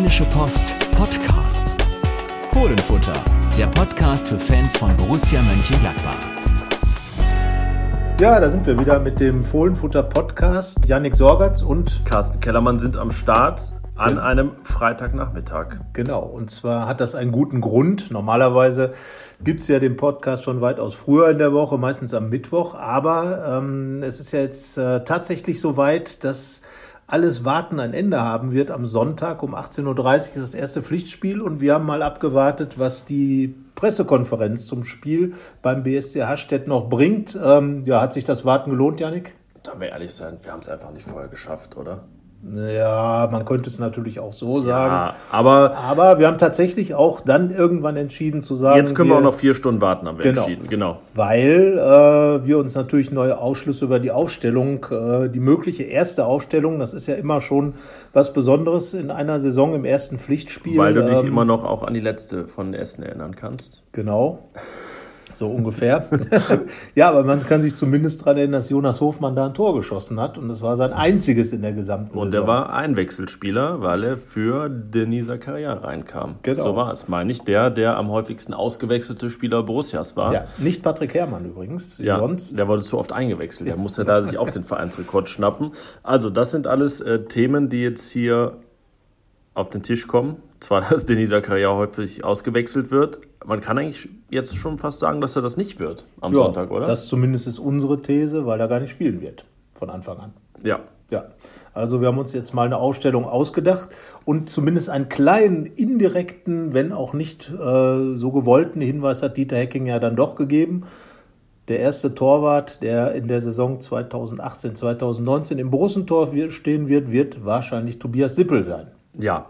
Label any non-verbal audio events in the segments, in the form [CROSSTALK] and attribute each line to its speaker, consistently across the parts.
Speaker 1: Rheinische Post Podcasts. Fohlenfutter, der Podcast für Fans von Borussia Mönchengladbach.
Speaker 2: Ja, da sind wir wieder mit dem Fohlenfutter Podcast. Yannick Sorgatz und
Speaker 3: Carsten Kellermann sind am Start an einem Freitagnachmittag.
Speaker 2: Genau, und zwar hat das einen guten Grund. Normalerweise gibt es ja den Podcast schon weitaus früher in der Woche, meistens am Mittwoch. Aber ähm, es ist ja jetzt äh, tatsächlich so weit, dass alles Warten ein Ende haben wird. Am Sonntag um 18.30 Uhr ist das erste Pflichtspiel und wir haben mal abgewartet, was die Pressekonferenz zum Spiel beim BSC Hastedt noch bringt. Ähm, ja, hat sich das Warten gelohnt, Janik?
Speaker 3: Sollen wir ehrlich sein, wir haben es einfach nicht vorher geschafft, oder?
Speaker 2: Ja, man könnte es natürlich auch so sagen.
Speaker 3: Ja, aber,
Speaker 2: aber wir haben tatsächlich auch dann irgendwann entschieden zu sagen.
Speaker 3: Jetzt können wir, wir auch noch vier Stunden warten, haben wir genau, entschieden. Genau.
Speaker 2: Weil äh, wir uns natürlich neue Ausschlüsse über die Aufstellung, äh, die mögliche erste Aufstellung, das ist ja immer schon was Besonderes in einer Saison im ersten Pflichtspiel.
Speaker 3: Weil du dich ähm, immer noch auch an die letzte von Essen erinnern kannst.
Speaker 2: Genau so ungefähr. [LAUGHS] ja, aber man kann sich zumindest daran erinnern, dass Jonas Hofmann da ein Tor geschossen hat und das war sein einziges in der gesamten
Speaker 3: und
Speaker 2: Saison.
Speaker 3: Er war Einwechselspieler, weil er für Denis Zakaria reinkam. Genau. So war es, meine ich. Der, der am häufigsten ausgewechselte Spieler Borussias war. Ja,
Speaker 2: nicht Patrick Herrmann übrigens.
Speaker 3: Ja, sonst. der wurde zu oft eingewechselt. Der musste da sich auch den Vereinsrekord schnappen. Also, das sind alles äh, Themen, die jetzt hier auf den Tisch kommen. Zwar, [LAUGHS] dass Denis Zakaria häufig ausgewechselt wird, man kann eigentlich jetzt schon fast sagen, dass er das nicht wird am ja, Sonntag, oder?
Speaker 2: Das zumindest ist unsere These, weil er gar nicht spielen wird von Anfang an.
Speaker 3: Ja.
Speaker 2: Ja. Also wir haben uns jetzt mal eine Ausstellung ausgedacht und zumindest einen kleinen indirekten, wenn auch nicht äh, so gewollten Hinweis hat Dieter Hecking ja dann doch gegeben. Der erste Torwart, der in der Saison 2018, 2019 im Borussentor stehen wird, wird wahrscheinlich Tobias Sippel sein.
Speaker 3: Ja,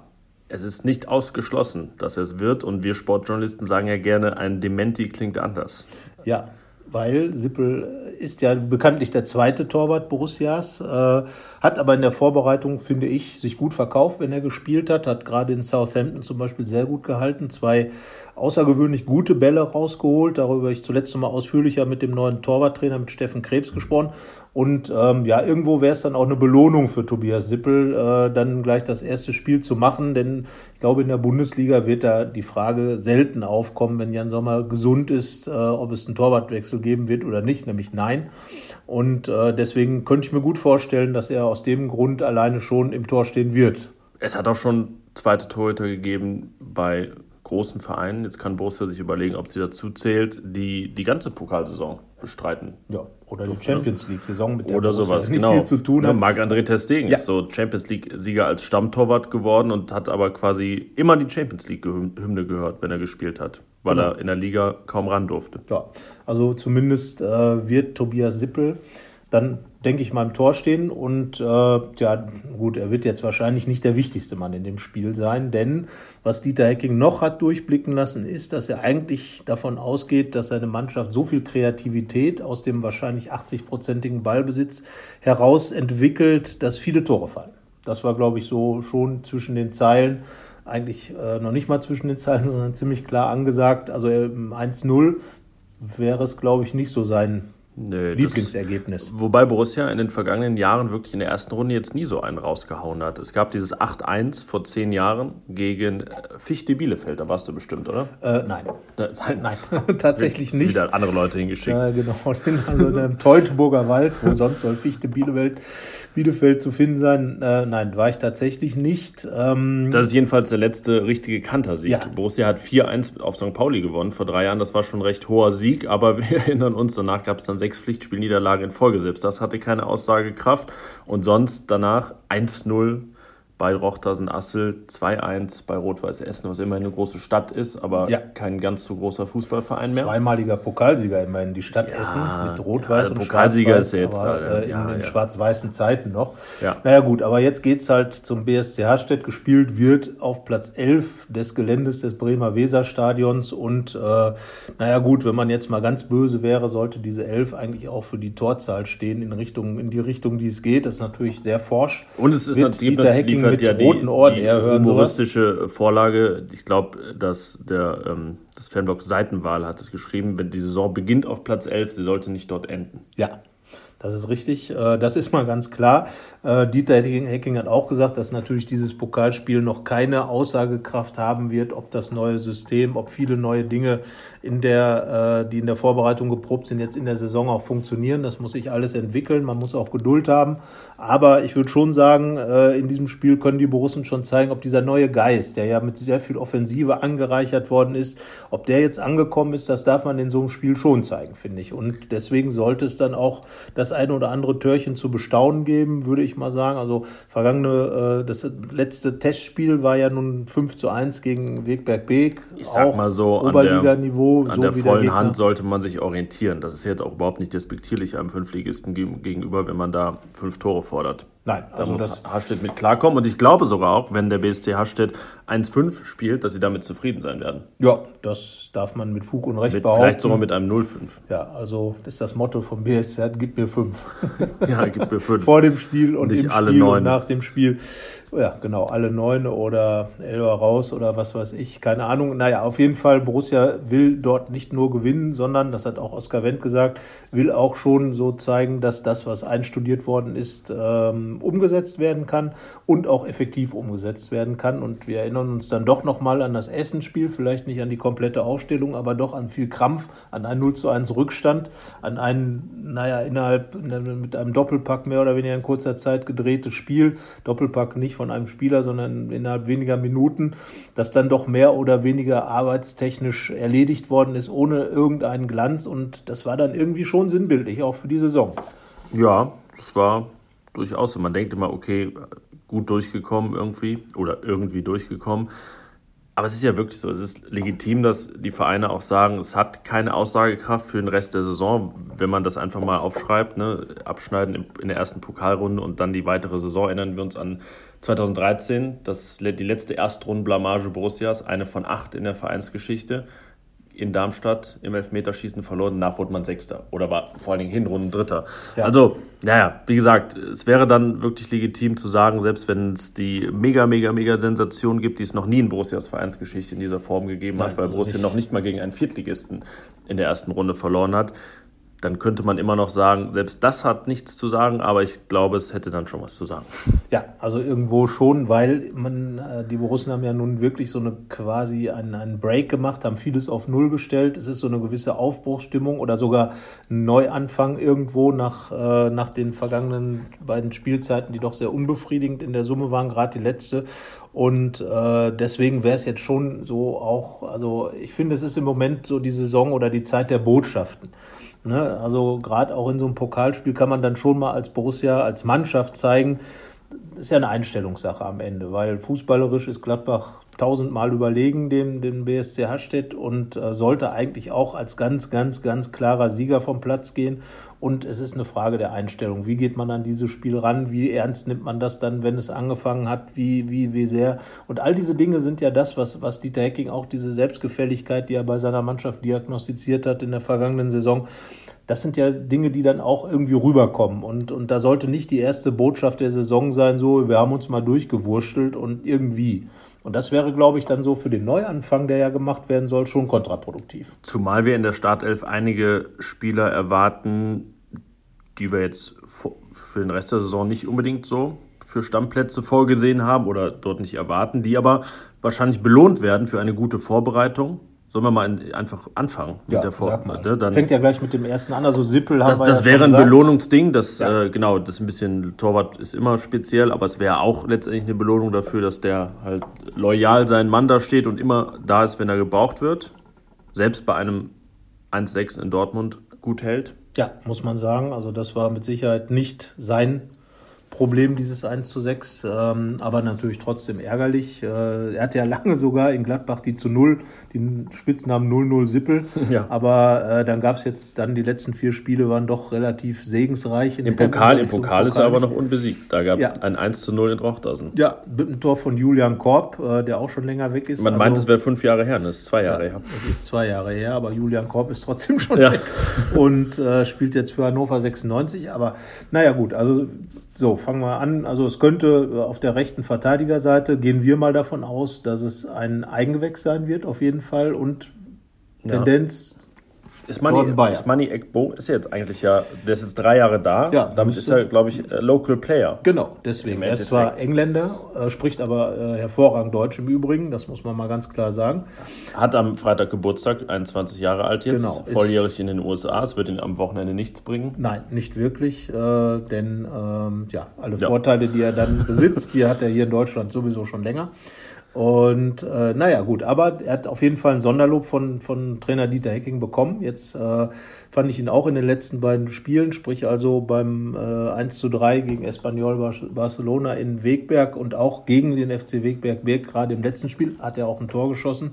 Speaker 3: es ist nicht ausgeschlossen, dass es wird. Und wir Sportjournalisten sagen ja gerne, ein Dementi klingt anders.
Speaker 2: Ja, weil Sippel ist ja bekanntlich der zweite Torwart Borussias, äh, hat aber in der Vorbereitung, finde ich, sich gut verkauft, wenn er gespielt hat, hat gerade in Southampton zum Beispiel sehr gut gehalten, zwei außergewöhnlich gute Bälle rausgeholt, darüber habe ich zuletzt noch mal ausführlicher mit dem neuen Torwarttrainer, mit Steffen Krebs gesprochen. Und ähm, ja, irgendwo wäre es dann auch eine Belohnung für Tobias Sippel, äh, dann gleich das erste Spiel zu machen, denn ich glaube, in der Bundesliga wird da die Frage selten aufkommen, wenn Jan Sommer gesund ist, äh, ob es einen Torwartwechsel geben wird oder nicht, nämlich nein. Und äh, deswegen könnte ich mir gut vorstellen, dass er aus dem Grund alleine schon im Tor stehen wird.
Speaker 3: Es hat auch schon zweite Torhüter gegeben bei großen Vereinen. Jetzt kann Borussia sich überlegen, ob sie dazu zählt, die die ganze Pokalsaison bestreiten.
Speaker 2: Ja, oder die Champions League-Saison
Speaker 3: mit der Oder Borussia sowas, nicht genau. viel zu tun hat. Ja, Marc-André Testegen ja. ist so Champions League-Sieger als Stammtorwart geworden und hat aber quasi immer die Champions League-Hymne gehört, wenn er gespielt hat, weil genau. er in der Liga kaum ran durfte.
Speaker 2: Ja, also zumindest äh, wird Tobias Sippel dann denke ich mal, im Tor stehen. Und äh, ja, gut, er wird jetzt wahrscheinlich nicht der wichtigste Mann in dem Spiel sein, denn was Dieter Hecking noch hat durchblicken lassen, ist, dass er eigentlich davon ausgeht, dass seine Mannschaft so viel Kreativität aus dem wahrscheinlich 80-prozentigen Ballbesitz heraus entwickelt, dass viele Tore fallen. Das war, glaube ich, so schon zwischen den Zeilen, eigentlich äh, noch nicht mal zwischen den Zeilen, [LAUGHS] sondern ziemlich klar angesagt. Also äh, 1-0 wäre es, glaube ich, nicht so sein Nö, Lieblingsergebnis.
Speaker 3: Das, wobei Borussia in den vergangenen Jahren wirklich in der ersten Runde jetzt nie so einen rausgehauen hat. Es gab dieses 8-1 vor zehn Jahren gegen äh, Fichte Bielefeld. Da warst du bestimmt, oder?
Speaker 2: Äh, nein. Da, [LAUGHS] nein, [LAUGHS] tatsächlich nicht.
Speaker 3: wieder andere Leute hingeschickt.
Speaker 2: Ja, genau. [LAUGHS] Also in einem Teutoburger Wald, wo sonst soll Fichte Bielefeld, Bielefeld zu finden sein. Äh, nein, war ich tatsächlich nicht.
Speaker 3: Ähm, das ist jedenfalls der letzte richtige Kantersieg. Ja. Borussia hat 4-1 auf St. Pauli gewonnen vor drei Jahren. Das war schon ein recht hoher Sieg, aber wir erinnern uns, danach gab es dann sechs Pflichtspielniederlagen in Folge. Selbst das hatte keine Aussagekraft. Und sonst danach 1-0 bei Rochtersen Assel 2-1 bei Rot-Weiß Essen, was immerhin eine große Stadt ist, aber ja. kein ganz so großer Fußballverein mehr.
Speaker 2: Zweimaliger Pokalsieger immerhin, die Stadt ja, Essen mit Rot-Weiß ja, also
Speaker 3: und Pokalsieger ist jetzt
Speaker 2: aber, äh, in den schwarz-weißen Zeiten noch. Ja. Naja gut, aber jetzt geht es halt zum BSC Harstedt. Gespielt wird auf Platz 11 des Geländes des Bremer Weserstadions und äh, naja gut, wenn man jetzt mal ganz böse wäre, sollte diese 11 eigentlich auch für die Torzahl stehen in Richtung in die Richtung, die es geht. Das ist natürlich sehr forsch.
Speaker 3: Und es ist natürlich
Speaker 2: mit ja roten Ohren die eher hören.
Speaker 3: Humoristische sowas. Vorlage, ich glaube, dass der ähm, das Fanblog Seitenwahl hat es geschrieben, wenn die Saison beginnt auf Platz 11, sie sollte nicht dort enden.
Speaker 2: Ja. Das ist richtig. Äh, das ist mal ganz klar. Äh, Dieter Hecking hat auch gesagt, dass natürlich dieses Pokalspiel noch keine Aussagekraft haben wird, ob das neue System, ob viele neue Dinge in der, äh, die in der Vorbereitung geprobt sind, jetzt in der Saison auch funktionieren. Das muss sich alles entwickeln. Man muss auch Geduld haben. Aber ich würde schon sagen, in diesem Spiel können die Borussen schon zeigen, ob dieser neue Geist, der ja mit sehr viel Offensive angereichert worden ist, ob der jetzt angekommen ist, das darf man in so einem Spiel schon zeigen, finde ich. Und deswegen sollte es dann auch das eine oder andere Törchen zu bestaunen geben, würde ich mal sagen. Also vergangene, äh, das letzte Testspiel war ja nun 5 zu 1 gegen Wegberg Beek.
Speaker 3: Ich sag auch mal so,
Speaker 2: Oberliganiveau.
Speaker 3: An der, an so der vollen der Hand sollte man sich orientieren. Das ist jetzt auch überhaupt nicht despektierlich einem Fünfligisten gegenüber, wenn man da fünf Tore fordert.
Speaker 2: Nein,
Speaker 3: also da muss das Hastedt mit klarkommen. Und ich glaube sogar auch, wenn der BSC Hastedt 1-5 spielt, dass sie damit zufrieden sein werden.
Speaker 2: Ja, das darf man mit Fug und Recht
Speaker 3: mit,
Speaker 2: behaupten.
Speaker 3: Vielleicht sogar mit einem 0-5.
Speaker 2: Ja, also das ist das Motto vom BSC, gib mir 5. [LAUGHS]
Speaker 3: ja, gib mir 5. [LAUGHS]
Speaker 2: Vor dem Spiel und
Speaker 3: Nicht
Speaker 2: im
Speaker 3: alle
Speaker 2: Spiel
Speaker 3: neun.
Speaker 2: und nach dem Spiel. Ja, genau, alle neun oder Elber raus oder was weiß ich, keine Ahnung. Naja, auf jeden Fall, Borussia will dort nicht nur gewinnen, sondern, das hat auch Oskar Wendt gesagt, will auch schon so zeigen, dass das, was einstudiert worden ist, ähm, umgesetzt werden kann und auch effektiv umgesetzt werden kann. Und wir erinnern uns dann doch nochmal an das Essenspiel, vielleicht nicht an die komplette Aufstellung, aber doch an viel Krampf, an einen 0 zu 1 Rückstand, an ein, naja, innerhalb mit einem Doppelpack mehr oder weniger in kurzer Zeit gedrehtes Spiel. Doppelpack nicht von einem Spieler, sondern innerhalb weniger Minuten, das dann doch mehr oder weniger arbeitstechnisch erledigt worden ist, ohne irgendeinen Glanz. Und das war dann irgendwie schon sinnbildlich, auch für die Saison.
Speaker 3: Ja, das war durchaus. Und man denkt immer, okay, gut durchgekommen irgendwie oder irgendwie durchgekommen. Aber es ist ja wirklich so, es ist legitim, dass die Vereine auch sagen, es hat keine Aussagekraft für den Rest der Saison, wenn man das einfach mal aufschreibt, ne? abschneiden in der ersten Pokalrunde und dann die weitere Saison. Erinnern wir uns an 2013, das die letzte Erstrundenblamage Borussias, eine von acht in der Vereinsgeschichte in Darmstadt im Elfmeterschießen verloren. Danach wurde man Sechster oder war vor allen Dingen Hinrunden Dritter. Ja. Also, naja, wie gesagt, es wäre dann wirklich legitim zu sagen, selbst wenn es die mega, mega, mega Sensation gibt, die es noch nie in Borussias Vereinsgeschichte in dieser Form gegeben Nein, hat, weil also Borussia nicht. noch nicht mal gegen einen Viertligisten in der ersten Runde verloren hat, dann könnte man immer noch sagen, selbst das hat nichts zu sagen, aber ich glaube, es hätte dann schon was zu sagen.
Speaker 2: Ja, also irgendwo schon, weil man, äh, die Borussen haben ja nun wirklich so eine quasi einen, einen Break gemacht, haben vieles auf Null gestellt. Es ist so eine gewisse Aufbruchsstimmung oder sogar ein Neuanfang irgendwo nach, äh, nach den vergangenen beiden Spielzeiten, die doch sehr unbefriedigend in der Summe waren, gerade die letzte. Und äh, deswegen wäre es jetzt schon so auch, also ich finde, es ist im Moment so die Saison oder die Zeit der Botschaften. Ne? Also gerade auch in so einem Pokalspiel kann man dann schon mal als Borussia, als Mannschaft zeigen, das ist ja eine Einstellungssache am Ende, weil fußballerisch ist Gladbach tausendmal überlegen dem, dem BSC Hastedt und äh, sollte eigentlich auch als ganz, ganz, ganz klarer Sieger vom Platz gehen. Und es ist eine Frage der Einstellung. Wie geht man an dieses Spiel ran? Wie ernst nimmt man das dann, wenn es angefangen hat? Wie, wie, wie sehr? Und all diese Dinge sind ja das, was, was Dieter Hecking auch diese Selbstgefälligkeit, die er bei seiner Mannschaft diagnostiziert hat in der vergangenen Saison, das sind ja Dinge, die dann auch irgendwie rüberkommen. Und, und da sollte nicht die erste Botschaft der Saison sein, so, wir haben uns mal durchgewurschtelt und irgendwie. Und das wäre, glaube ich, dann so für den Neuanfang, der ja gemacht werden soll, schon kontraproduktiv.
Speaker 3: Zumal wir in der Startelf einige Spieler erwarten, die wir jetzt für den Rest der Saison nicht unbedingt so für Stammplätze vorgesehen haben oder dort nicht erwarten, die aber wahrscheinlich belohnt werden für eine gute Vorbereitung. Sollen wir mal einfach anfangen
Speaker 2: mit ja, der Vorbereitung? Ne? Fängt ja gleich mit dem ersten an, also Sippel haben
Speaker 3: das,
Speaker 2: wir
Speaker 3: Das
Speaker 2: ja
Speaker 3: wäre ein gesagt. Belohnungsding, das, ja. äh, genau, das ist ein bisschen, Torwart ist immer speziell, aber es wäre auch letztendlich eine Belohnung dafür, dass der halt loyal seinen Mann da steht und immer da ist, wenn er gebraucht wird. Selbst bei einem 1-6 in Dortmund gut hält.
Speaker 2: Ja, muss man sagen. Also das war mit Sicherheit nicht sein Problem, dieses 1 zu 6, ähm, aber natürlich trotzdem ärgerlich. Äh, er hatte ja lange sogar in Gladbach die zu Null, den Spitznamen 0-0 Sippel. [LAUGHS] Ja. Aber äh, dann gab es jetzt, dann die letzten vier Spiele waren doch relativ segensreich.
Speaker 3: Im Pokal, im Pokal ist er aber noch unbesiegt. Da gab es ja. ein 1 zu 0 in Rochtersen.
Speaker 2: Ja, mit einem Tor von Julian Korb, äh, der auch schon länger weg ist.
Speaker 3: Man also, meint, es wäre fünf Jahre her, das ist zwei Jahre ja, her.
Speaker 2: Es ist zwei Jahre her, aber Julian Korb ist trotzdem schon ja. weg und äh, spielt jetzt für Hannover 96. Aber naja gut, also so, fangen wir an. Also es könnte äh, auf der rechten Verteidigerseite, gehen wir mal davon aus, dass es ein Eigengewächs sein wird, auf jeden Fall. Und ja. Tendenz
Speaker 3: ist Money, ist Money Ekbo ist jetzt eigentlich ja, der ist jetzt drei Jahre da. Ja, damit ist er, glaube ich, Local Player.
Speaker 2: Genau, deswegen. Er ist zwar Engländer, äh, spricht aber äh, hervorragend Deutsch im Übrigen, das muss man mal ganz klar sagen.
Speaker 3: Hat am Freitag Geburtstag, 21 Jahre alt jetzt, genau, volljährig in den USA. Es wird ihn am Wochenende nichts bringen.
Speaker 2: Nein, nicht wirklich, äh, denn ähm, ja, alle ja. Vorteile, die er dann besitzt, die hat er hier in Deutschland sowieso schon länger. Und äh, naja, gut, aber er hat auf jeden Fall ein Sonderlob von, von Trainer Dieter Hecking bekommen. Jetzt äh, fand ich ihn auch in den letzten beiden Spielen, sprich also beim äh, 1 zu 3 gegen Espanyol Barcelona in Wegberg und auch gegen den FC Wegberg Berg, gerade im letzten Spiel, hat er auch ein Tor geschossen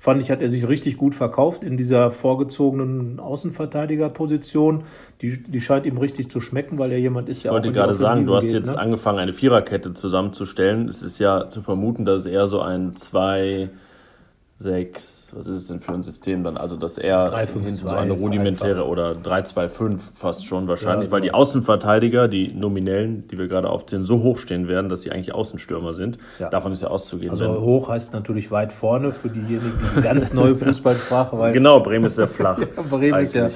Speaker 2: fand ich, hat er sich richtig gut verkauft in dieser vorgezogenen Außenverteidigerposition. Die, die scheint ihm richtig zu schmecken, weil er jemand ist,
Speaker 3: der ich wollte gerade sagen, du hast geht, jetzt ne? angefangen, eine Viererkette zusammenzustellen. Es ist ja zu vermuten, dass es eher so ein zwei 6, was ist es denn für ein System dann? Also, dass er 3, 5, so eine rudimentäre oder 3-2-5 fast schon wahrscheinlich, ja, weil die Außenverteidiger, die nominellen, die wir gerade aufzählen, so hoch stehen werden, dass sie eigentlich Außenstürmer sind. Ja. Davon ist ja auszugehen.
Speaker 2: Also, hoch heißt natürlich weit vorne für diejenigen, die ganz neue [LAUGHS] Fußballsprache.
Speaker 3: Weil genau, Bremen ist ja flach. [LAUGHS]
Speaker 2: Bremen eigentlich. ist ja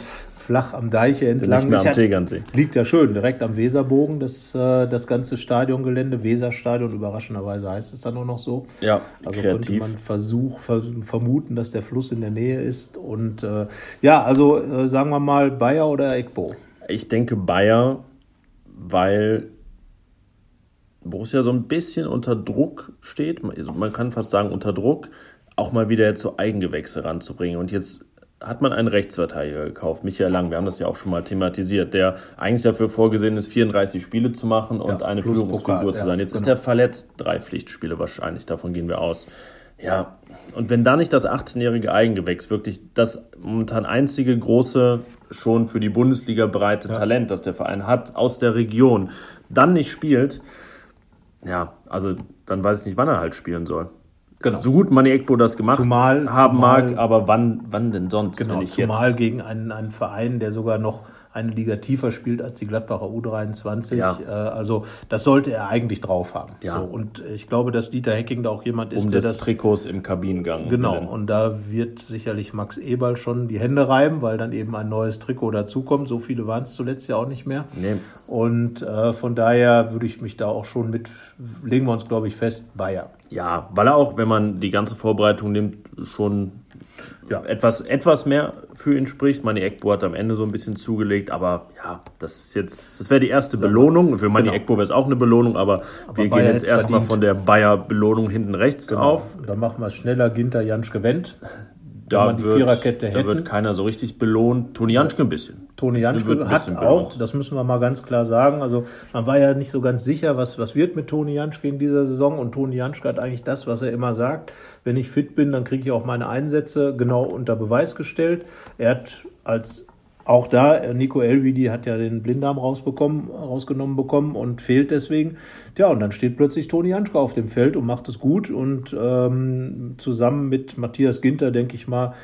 Speaker 2: flach am Deiche entlang.
Speaker 3: Nicht mehr am Tegernsee.
Speaker 2: liegt ja schön, direkt am Weserbogen, das, äh, das ganze Stadiongelände. Weserstadion, überraschenderweise heißt es dann auch noch so.
Speaker 3: Ja,
Speaker 2: also kreativ. könnte man Versuch, vermuten, dass der Fluss in der Nähe ist. Und äh, ja, also äh, sagen wir mal Bayer oder Egbo.
Speaker 3: Ich denke Bayer, weil Borussia so ein bisschen unter Druck steht. Also man kann fast sagen unter Druck, auch mal wieder jetzt so Eigengewächse ranzubringen. Und jetzt hat man einen Rechtsverteidiger gekauft, Michael Lang. Wir haben das ja auch schon mal thematisiert, der eigentlich dafür vorgesehen ist, 34 Spiele zu machen und ja, eine Führungsfigur Pokal, zu sein. Jetzt genau. ist er verletzt, drei Pflichtspiele wahrscheinlich, davon gehen wir aus. Ja, und wenn da nicht das 18-jährige Eigengewächs wirklich das momentan einzige große, schon für die Bundesliga breite ja. Talent, das der Verein hat, aus der Region, dann nicht spielt, ja, also dann weiß ich nicht, wann er halt spielen soll. Genau. So gut Mani Ekbo das gemacht zumal, haben zumal, mag, aber wann, wann denn sonst?
Speaker 2: Genau, zumal jetzt? gegen einen, einen Verein, der sogar noch eine Liga tiefer spielt als die Gladbacher U23. Ja. Äh, also das sollte er eigentlich drauf haben. Ja. So, und ich glaube, dass Dieter Hecking da auch jemand ist,
Speaker 3: um der das Trikots im Kabinengang.
Speaker 2: Genau. Will. Und da wird sicherlich Max Eberl schon die Hände reiben, weil dann eben ein neues Trikot dazukommt. So viele waren es zuletzt ja auch nicht mehr. Nee. Und äh, von daher würde ich mich da auch schon mit, legen wir uns, glaube ich, fest, Bayer.
Speaker 3: Ja, weil er auch, wenn man die ganze Vorbereitung nimmt, schon ja. etwas, etwas mehr für ihn spricht. Mani Ekbo hat am Ende so ein bisschen zugelegt, aber ja, das ist jetzt, das wäre die erste Belohnung. Für Mani genau. Ekbo wäre es auch eine Belohnung, aber, aber wir Bayer gehen jetzt erstmal von der Bayer-Belohnung hinten rechts genau. auf.
Speaker 2: Dann machen wir es schneller, Ginter, Janschke, Wendt
Speaker 3: da man die wird. Da wird keiner so richtig belohnt. Toni Janschke ein bisschen.
Speaker 2: Toni Janschke hat auch, das müssen wir mal ganz klar sagen, also man war ja nicht so ganz sicher, was, was wird mit Toni Janschke in dieser Saison und Toni Janschke hat eigentlich das, was er immer sagt, wenn ich fit bin, dann kriege ich auch meine Einsätze genau unter Beweis gestellt. Er hat als auch da, Nico Elvidi hat ja den Blinddarm rausbekommen, rausgenommen bekommen und fehlt deswegen. Ja, und dann steht plötzlich Toni Janschke auf dem Feld und macht es gut. Und ähm, zusammen mit Matthias Ginter, denke ich mal,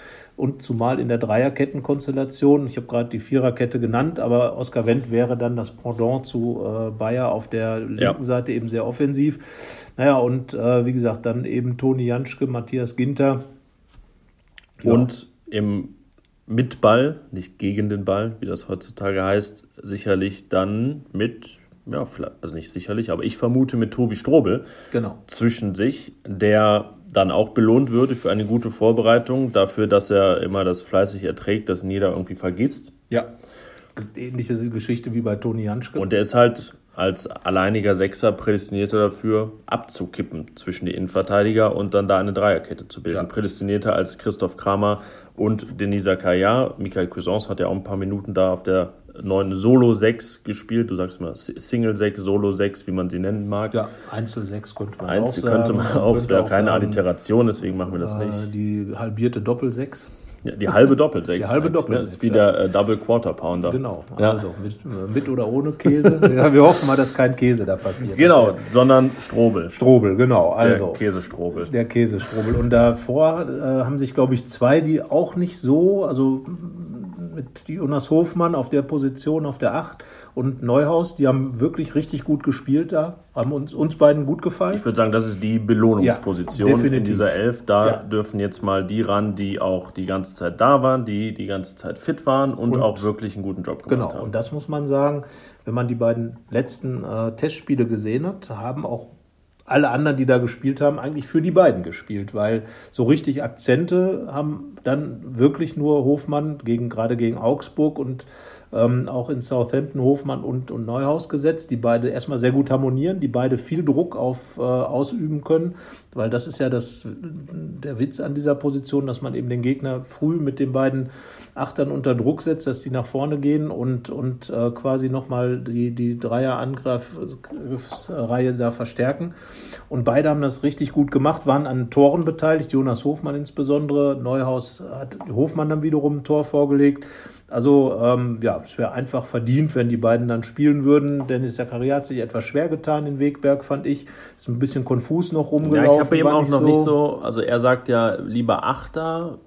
Speaker 2: und zumal in der Dreierkettenkonstellation, ich habe gerade die Viererkette genannt, aber Oskar Wendt wäre dann das Pendant zu äh, Bayer auf der linken ja. Seite eben sehr offensiv. Naja, und äh, wie gesagt, dann eben Toni Janschke, Matthias Ginter.
Speaker 3: Und ja. im mit Ball, nicht gegen den Ball, wie das heutzutage heißt, sicherlich dann mit, ja, also nicht sicherlich, aber ich vermute mit Tobi Strobel
Speaker 2: genau.
Speaker 3: zwischen sich, der dann auch belohnt würde für eine gute Vorbereitung, dafür, dass er immer das fleißig erträgt, das jeder irgendwie vergisst.
Speaker 2: Ja. Ähnliche Geschichte wie bei Toni Janschke.
Speaker 3: Und der ist halt als alleiniger Sechser prädestinierter dafür, abzukippen zwischen die Innenverteidiger und dann da eine Dreierkette zu bilden. Ja. Prädestinierter als Christoph Kramer und Denisa Kaya. Michael Cousins hat ja auch ein paar Minuten da auf der neuen Solo 6 gespielt. Du sagst mal Single 6, Solo 6, wie man sie nennen mag.
Speaker 2: Ja, Einzel 6 könnte man
Speaker 3: Einzel auch könnte man auch, es wäre keine Alliteration, deswegen machen wir das äh, nicht.
Speaker 2: Die halbierte Doppel 6.
Speaker 3: Ja, die halbe Doppelsechs.
Speaker 2: Die halbe Doppelsechs. Ne?
Speaker 3: Das ist wie der äh, Double Quarter Pounder.
Speaker 2: Genau. Ja. Also mit, mit, oder ohne Käse. [LAUGHS] ja, wir hoffen mal, dass kein Käse da passiert.
Speaker 3: Genau, sondern Strobel.
Speaker 2: Strobel, genau. Also,
Speaker 3: der Käsestrobel.
Speaker 2: Der Käsestrobel. Und davor äh, haben sich, glaube ich, zwei, die auch nicht so, also mit Jonas Hofmann auf der Position auf der 8 und Neuhaus, die haben wirklich richtig gut gespielt da, haben uns, uns beiden gut gefallen.
Speaker 3: Ich würde sagen, das ist die Belohnungsposition ja, in dieser Elf. Da ja. dürfen jetzt mal die ran, die auch die ganze Zeit da waren, die die ganze Zeit fit waren und, und auch wirklich einen guten Job gemacht
Speaker 2: genau,
Speaker 3: haben.
Speaker 2: Genau, und das muss man sagen, wenn man die beiden letzten äh, Testspiele gesehen hat, haben auch alle anderen, die da gespielt haben, eigentlich für die beiden gespielt, weil so richtig Akzente haben dann wirklich nur Hofmann gegen gerade gegen Augsburg und ähm, auch in Southampton Hofmann und, und Neuhaus gesetzt, die beide erstmal sehr gut harmonieren, die beide viel Druck auf äh, ausüben können, weil das ist ja das, der Witz an dieser Position, dass man eben den Gegner früh mit den beiden Achtern unter Druck setzt, dass die nach vorne gehen und, und äh, quasi nochmal die, die Dreier-Angriffsreihe da verstärken. Und beide haben das richtig gut gemacht, waren an Toren beteiligt, Jonas Hofmann insbesondere, Neuhaus hat Hofmann dann wiederum ein Tor vorgelegt. Also ähm, ja, es wäre einfach verdient, wenn die beiden dann spielen würden. Dennis Zakaria hat sich etwas schwer getan in Wegberg, fand ich. Ist ein bisschen konfus noch rumgelaufen. Ja,
Speaker 3: ich habe eben auch noch so nicht so, also er sagt ja lieber Achter,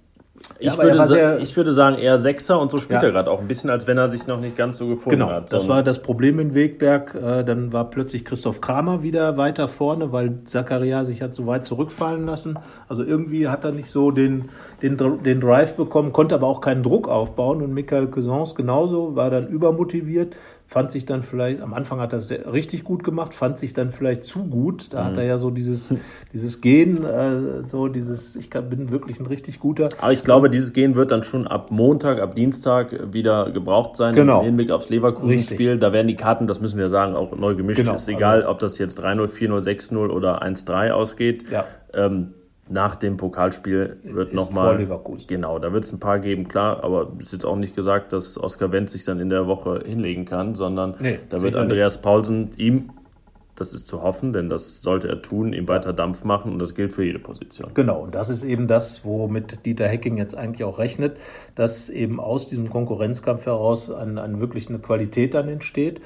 Speaker 3: ich, ja, würde sehr, ich würde sagen eher Sechser und so spielt ja. er gerade auch ein bisschen, als wenn er sich noch nicht ganz so gefunden genau, hat.
Speaker 2: Genau, das war das Problem in Wegberg. Äh, dann war plötzlich Christoph Kramer wieder weiter vorne, weil Zakaria sich hat so weit zurückfallen lassen. Also irgendwie hat er nicht so den, den, den Drive bekommen, konnte aber auch keinen Druck aufbauen. Und Michael Cousins genauso, war dann übermotiviert, fand sich dann vielleicht, am Anfang hat er es richtig gut gemacht, fand sich dann vielleicht zu gut. Da mhm. hat er ja so dieses, [LAUGHS] dieses Gehen, äh, so dieses, ich bin wirklich ein richtig guter.
Speaker 3: Aber ich glaube, dieses Gehen wird dann schon ab Montag, ab Dienstag wieder gebraucht sein genau. im Hinblick aufs Leverkusen-Spiel. Da werden die Karten, das müssen wir sagen, auch neu gemischt. Genau. Ist egal, also, ob das jetzt 3-0, 4-0, 6-0 oder 1-3 ausgeht. Ja. Ähm, nach dem Pokalspiel wird nochmal. Genau, da wird es ein paar geben, klar, aber es ist jetzt auch nicht gesagt, dass Oskar Wendt sich dann in der Woche hinlegen kann, sondern nee, da wird Andreas nicht. Paulsen ihm, das ist zu hoffen, denn das sollte er tun, ihm weiter Dampf machen und das gilt für jede Position.
Speaker 2: Genau, und das ist eben das, womit Dieter Hecking jetzt eigentlich auch rechnet, dass eben aus diesem Konkurrenzkampf heraus an, an wirklich eine Qualität dann entsteht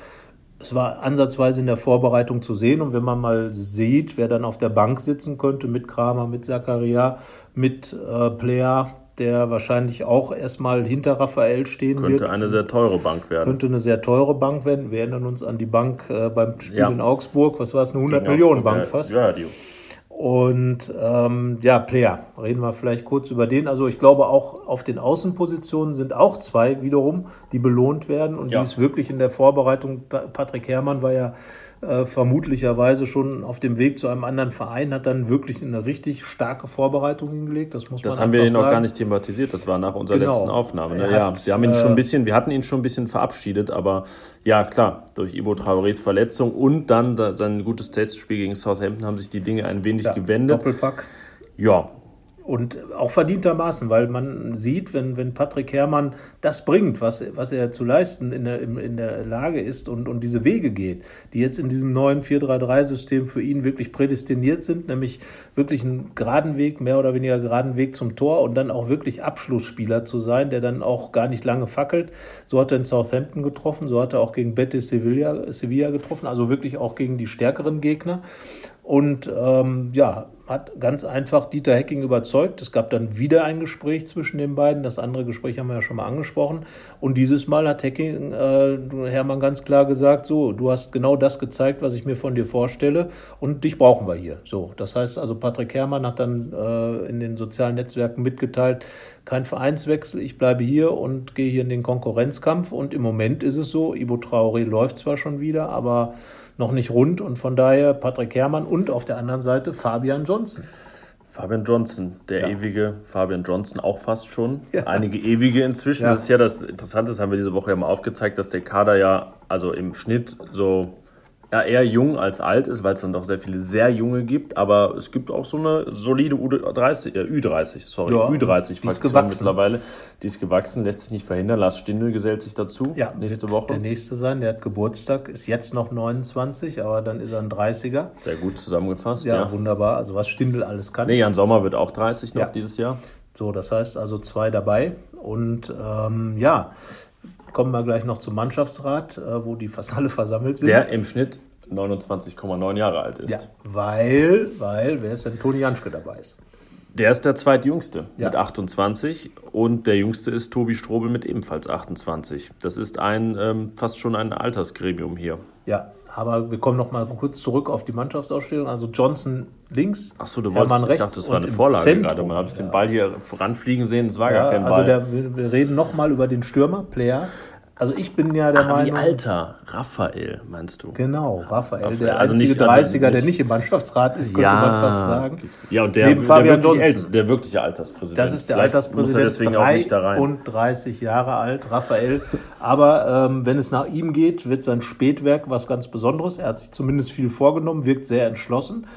Speaker 2: es war ansatzweise in der Vorbereitung zu sehen. Und wenn man mal sieht, wer dann auf der Bank sitzen könnte mit Kramer, mit Zakaria, mit äh, Player, der wahrscheinlich auch erstmal hinter Raphael stehen
Speaker 3: könnte
Speaker 2: wird.
Speaker 3: Könnte eine sehr teure Bank werden.
Speaker 2: Könnte eine sehr teure Bank werden. Wir erinnern uns an die Bank äh, beim Spiel ja. in Augsburg. Was war es? Eine 100 Millionen Bank fast. Ja, die und ähm, ja, Player, reden wir vielleicht kurz über den. Also ich glaube auch auf den Außenpositionen sind auch zwei wiederum, die belohnt werden und ja. die ist wirklich in der Vorbereitung. Patrick Herrmann war ja äh, vermutlicherweise schon auf dem Weg zu einem anderen Verein, hat dann wirklich eine richtig starke Vorbereitung hingelegt. Das muss
Speaker 3: das man haben wir ihn noch gar nicht thematisiert. Das war nach unserer genau. letzten Aufnahme. Ne? Ja, wir haben ihn schon ein äh, bisschen, wir hatten ihn schon ein bisschen verabschiedet, aber ja klar, durch Ibo Traorés Verletzung und dann sein gutes Testspiel gegen Southampton haben sich die Dinge ein wenig ja, gewendet.
Speaker 2: Doppelpack.
Speaker 3: Ja,
Speaker 2: und auch verdientermaßen, weil man sieht, wenn, wenn Patrick Herrmann das bringt, was, was er zu leisten in der, in der Lage ist und, und diese Wege geht, die jetzt in diesem neuen 4-3-3-System für ihn wirklich prädestiniert sind, nämlich wirklich einen geraden Weg, mehr oder weniger geraden Weg zum Tor und dann auch wirklich Abschlussspieler zu sein, der dann auch gar nicht lange fackelt. So hat er in Southampton getroffen, so hat er auch gegen Betis Sevilla, Sevilla getroffen, also wirklich auch gegen die stärkeren Gegner. Und ähm, ja, hat ganz einfach Dieter Hecking überzeugt. Es gab dann wieder ein Gespräch zwischen den beiden. Das andere Gespräch haben wir ja schon mal angesprochen. Und dieses Mal hat Hecking äh, Hermann ganz klar gesagt: So, du hast genau das gezeigt, was ich mir von dir vorstelle, und dich brauchen wir hier. So, das heißt also, Patrick Herrmann hat dann äh, in den sozialen Netzwerken mitgeteilt: Kein Vereinswechsel, ich bleibe hier und gehe hier in den Konkurrenzkampf. Und im Moment ist es so: Ibo Traoré läuft zwar schon wieder, aber noch nicht rund und von daher Patrick Herrmann und auf der anderen Seite Fabian Johnson.
Speaker 3: Fabian Johnson, der ja. ewige Fabian Johnson, auch fast schon. Ja. Einige ewige inzwischen. Ja. Das ist ja das Interessante, das haben wir diese Woche ja mal aufgezeigt, dass der Kader ja also im Schnitt so ja, eher jung als alt ist, weil es dann doch sehr viele sehr junge gibt, aber es gibt auch so eine solide U30, äh, Ü30, sorry, ja, Ü30-Fraktion mittlerweile. Die ist gewachsen, lässt sich nicht verhindern. Lars Stindl gesellt sich dazu ja, nächste Woche.
Speaker 2: der nächste sein, der hat Geburtstag, ist jetzt noch 29, aber dann ist er ein 30er.
Speaker 3: Sehr gut zusammengefasst.
Speaker 2: Ja, ja. wunderbar. Also was Stindl alles kann.
Speaker 3: Nee, Jan Sommer wird auch 30 noch ja. dieses Jahr.
Speaker 2: So, das heißt also zwei dabei. Und ähm, ja, kommen wir gleich noch zum Mannschaftsrat, äh, wo die fast alle versammelt sind.
Speaker 3: Der im Schnitt 29,9 Jahre alt ist. Ja,
Speaker 2: weil, weil, wer ist denn Toni Janschke dabei ist?
Speaker 3: Der ist der zweitjüngste ja. mit 28 und der jüngste ist Tobi Strobel mit ebenfalls 28. Das ist ein ähm, fast schon ein Altersgremium hier.
Speaker 2: Ja, aber wir kommen noch mal kurz zurück auf die Mannschaftsausstellung. Also Johnson links,
Speaker 3: Achso, du wolltest, Hermann rechts. Ich dachte, das war eine Vorlage Zentrum, gerade. Man ich ja. den Ball hier voranfliegen sehen, es war ja, gar kein
Speaker 2: also Ball. Also der, wir reden noch mal über den Stürmer, Player. Also ich bin ja der
Speaker 3: Ach, Meinung... Wie alter? Raphael, meinst du?
Speaker 2: Genau, Raphael, Raphael der also einzige nicht, 30er, also nicht, der nicht im Mannschaftsrat ist, könnte ja, man fast sagen.
Speaker 3: Ja, und der, Neben Fabian der, wirklich der wirkliche Alterspräsident.
Speaker 2: Das ist der Vielleicht Alterspräsident, er deswegen auch nicht da rein. und 30 Jahre alt, Raphael. Aber ähm, wenn es nach ihm geht, wird sein Spätwerk was ganz Besonderes. Er hat sich zumindest viel vorgenommen, wirkt sehr entschlossen.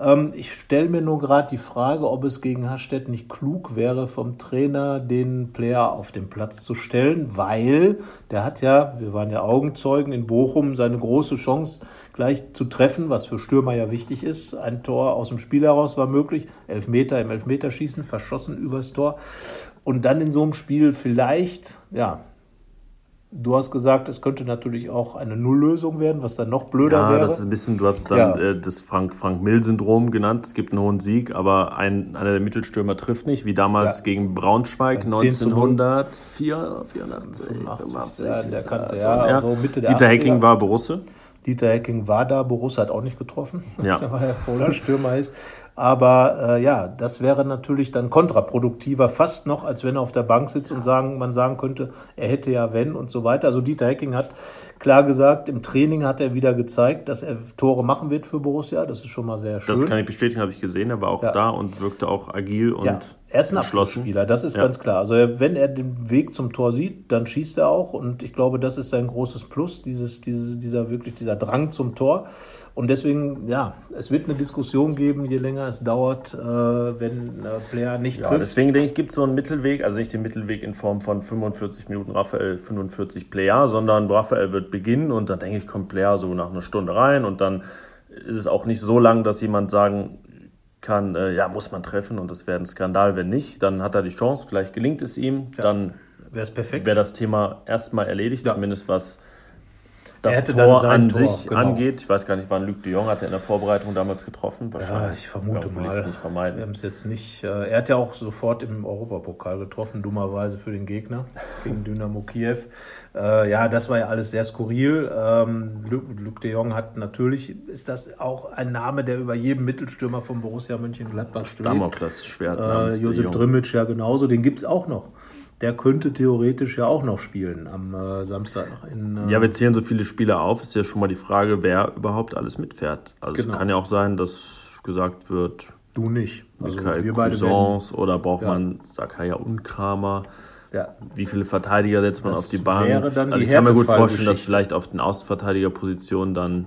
Speaker 2: Ähm, ich stelle mir nur gerade die Frage, ob es gegen Hasstedt nicht klug wäre, vom Trainer den Player auf den Platz zu stellen, weil der hat ja, wir waren ja Augenzeugen in Bochum, seine große Chance gleich zu treffen, was für Stürmer ja wichtig ist. Ein Tor aus dem Spiel heraus war möglich, Elfmeter im Elfmeterschießen, verschossen übers Tor. Und dann in so einem Spiel vielleicht, ja, Du hast gesagt, es könnte natürlich auch eine Nulllösung werden, was dann noch blöder ja, wäre. Ja,
Speaker 3: das ist ein bisschen, du hast dann ja. äh, das Frank-Mill-Syndrom genannt. Es gibt einen hohen Sieg, aber ein, einer der Mittelstürmer trifft nicht, wie damals ja. gegen Braunschweig 1904,
Speaker 2: 85, ja, der kannte, ja,
Speaker 3: ja. Also Mitte der Dieter 80er. Hecking war Borusse.
Speaker 2: Dieter Hecking war da, Borussia hat auch nicht getroffen, [LAUGHS] ja. weil er voller Stürmer ist. Aber äh, ja, das wäre natürlich dann kontraproduktiver, fast noch, als wenn er auf der Bank sitzt und sagen, man sagen könnte, er hätte ja wenn und so weiter. Also Dieter Hecking hat klar gesagt, im Training hat er wieder gezeigt, dass er Tore machen wird für Borussia. Das ist schon mal sehr schön.
Speaker 3: Das kann ich bestätigen, habe ich gesehen. Er war auch ja. da und wirkte auch agil und ja.
Speaker 2: Er ist ein Abschlussspieler, das ist ja. ganz klar. Also wenn er den Weg zum Tor sieht, dann schießt er auch und ich glaube, das ist sein großes Plus, dieses, dieses, dieser wirklich dieser Drang zum Tor. Und deswegen, ja, es wird eine Diskussion geben, je länger es dauert, äh, wenn äh, Player nicht
Speaker 3: ja, trifft. Deswegen denke ich, gibt es so einen Mittelweg, also nicht den Mittelweg in Form von 45 Minuten Raphael, 45 Player, sondern Raphael wird beginnen und dann denke ich, kommt Player so nach einer Stunde rein und dann ist es auch nicht so lang, dass jemand sagen kann, äh, ja, muss man treffen und das wäre ein Skandal, wenn nicht. Dann hat er die Chance, vielleicht gelingt es ihm, ja. dann wäre das Thema erstmal erledigt, ja. zumindest was das Tor an Tor, sich genau. angeht. Ich weiß gar nicht, wann Luc de Jong hat er in der Vorbereitung damals getroffen.
Speaker 2: Ja, ich vermute ja, mal.
Speaker 3: Nicht vermeiden.
Speaker 2: Wir haben es jetzt nicht. Äh, er hat ja auch sofort im Europapokal getroffen, dummerweise für den Gegner [LAUGHS] gegen Dynamo Kiew. Äh, ja, das war ja alles sehr skurril. Ähm, Luc, Luc de Jong hat natürlich, ist das auch ein Name, der über jedem Mittelstürmer von Borussia Mönchengladbach steht.
Speaker 3: Damoklesschwert.
Speaker 2: Äh, Josip Drimmitsch ja genauso, den gibt es auch noch der könnte theoretisch ja auch noch spielen am äh, Samstag. In,
Speaker 3: äh ja, wir zählen so viele Spieler auf, ist ja schon mal die Frage, wer überhaupt alles mitfährt. Also genau. es kann ja auch sein, dass gesagt wird,
Speaker 2: du nicht.
Speaker 3: Also Michael wir beide Cousins oder braucht ja. man Sakaya und Kramer. Ja. Wie viele Verteidiger setzt man das auf die Bahn? also ich kann mir gut vorstellen, dass vielleicht auf den Außenverteidigerpositionen dann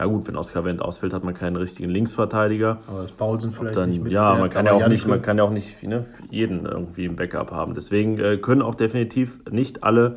Speaker 3: ja gut, wenn Oskar Wendt ausfällt, hat man keinen richtigen Linksverteidiger.
Speaker 2: Aber das Paulsen vielleicht
Speaker 3: dann, nicht Ja, man kann ja auch nicht, man kann ja auch nicht ne, jeden irgendwie im Backup haben. Deswegen äh, können auch definitiv nicht alle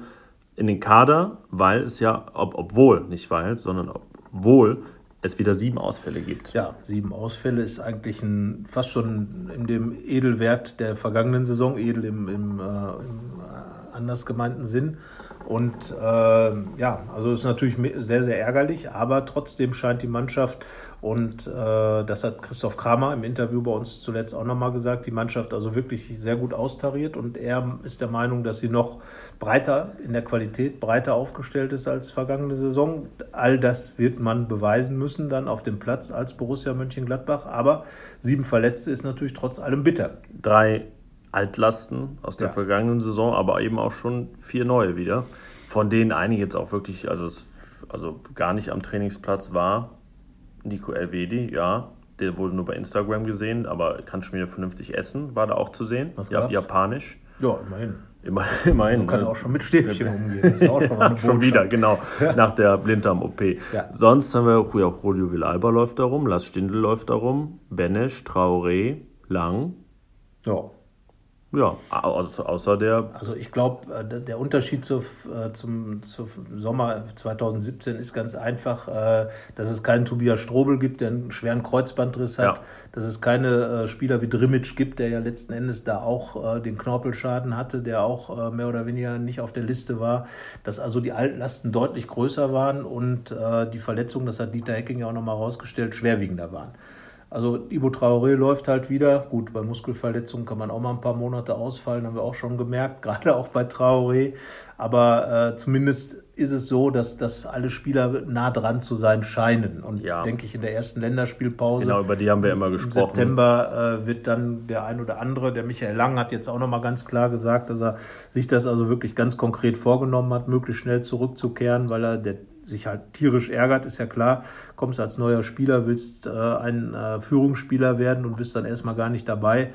Speaker 3: in den Kader, weil es ja, ob, obwohl, nicht weil, sondern obwohl es wieder sieben Ausfälle gibt.
Speaker 2: Ja, sieben Ausfälle ist eigentlich ein, fast schon in dem Edelwert der vergangenen Saison, edel im, im, äh, im äh, anders gemeinten Sinn. Und äh, ja, also ist natürlich sehr, sehr ärgerlich, aber trotzdem scheint die Mannschaft, und äh, das hat Christoph Kramer im Interview bei uns zuletzt auch nochmal gesagt, die Mannschaft also wirklich sehr gut austariert und er ist der Meinung, dass sie noch breiter in der Qualität, breiter aufgestellt ist als vergangene Saison. All das wird man beweisen müssen dann auf dem Platz als Borussia Mönchengladbach, aber sieben Verletzte ist natürlich trotz allem bitter.
Speaker 3: Drei Altlasten aus der ja. vergangenen Saison, aber eben auch schon vier neue wieder, von denen einige jetzt auch wirklich, also, es, also gar nicht am Trainingsplatz war. Nico Elvedi, ja, der wurde nur bei Instagram gesehen, aber kann schon wieder vernünftig essen, war da auch zu sehen.
Speaker 2: Was ja,
Speaker 3: Japanisch.
Speaker 2: Ja, immerhin.
Speaker 3: Immer, [LAUGHS] immerhin.
Speaker 2: Man kann ne? auch schon mit Stäbchen umgehen. Das ist auch
Speaker 3: schon, ja, [LAUGHS] schon wieder, genau. [LAUGHS] Nach der Blinddarm-OP. Ja. Sonst haben wir ja, Julio Villalba läuft da rum, Lars Stindl läuft da rum, Benesch, Traoré, Lang.
Speaker 2: Ja.
Speaker 3: Ja, also außer der.
Speaker 2: Also ich glaube, äh, der Unterschied zu, äh, zum, zum Sommer 2017 ist ganz einfach, äh, dass es keinen Tobias Strobel gibt, der einen schweren Kreuzbandriss hat, ja. dass es keine Spieler wie Drimmitsch gibt, der ja letzten Endes da auch den Knorpelschaden hatte, der auch mehr oder weniger nicht auf der Liste war, dass also die Altlasten deutlich größer waren und die Verletzungen, das hat Dieter Hecking ja auch nochmal rausgestellt, schwerwiegender waren. Also Ibo Traoré läuft halt wieder. Gut, bei Muskelverletzungen kann man auch mal ein paar Monate ausfallen, haben wir auch schon gemerkt, [LAUGHS] gerade auch bei Traoré. Aber äh, zumindest ist es so, dass, dass alle Spieler nah dran zu sein scheinen. Und ja. denke ich, in der ersten Länderspielpause.
Speaker 3: Genau, über die haben wir immer gesprochen.
Speaker 2: Im September äh, wird dann der ein oder andere, der Michael Lang hat jetzt auch nochmal ganz klar gesagt, dass er sich das also wirklich ganz konkret vorgenommen hat, möglichst schnell zurückzukehren, weil er der sich halt tierisch ärgert, ist ja klar. Kommst als neuer Spieler, willst äh, ein äh, Führungsspieler werden und bist dann erstmal gar nicht dabei.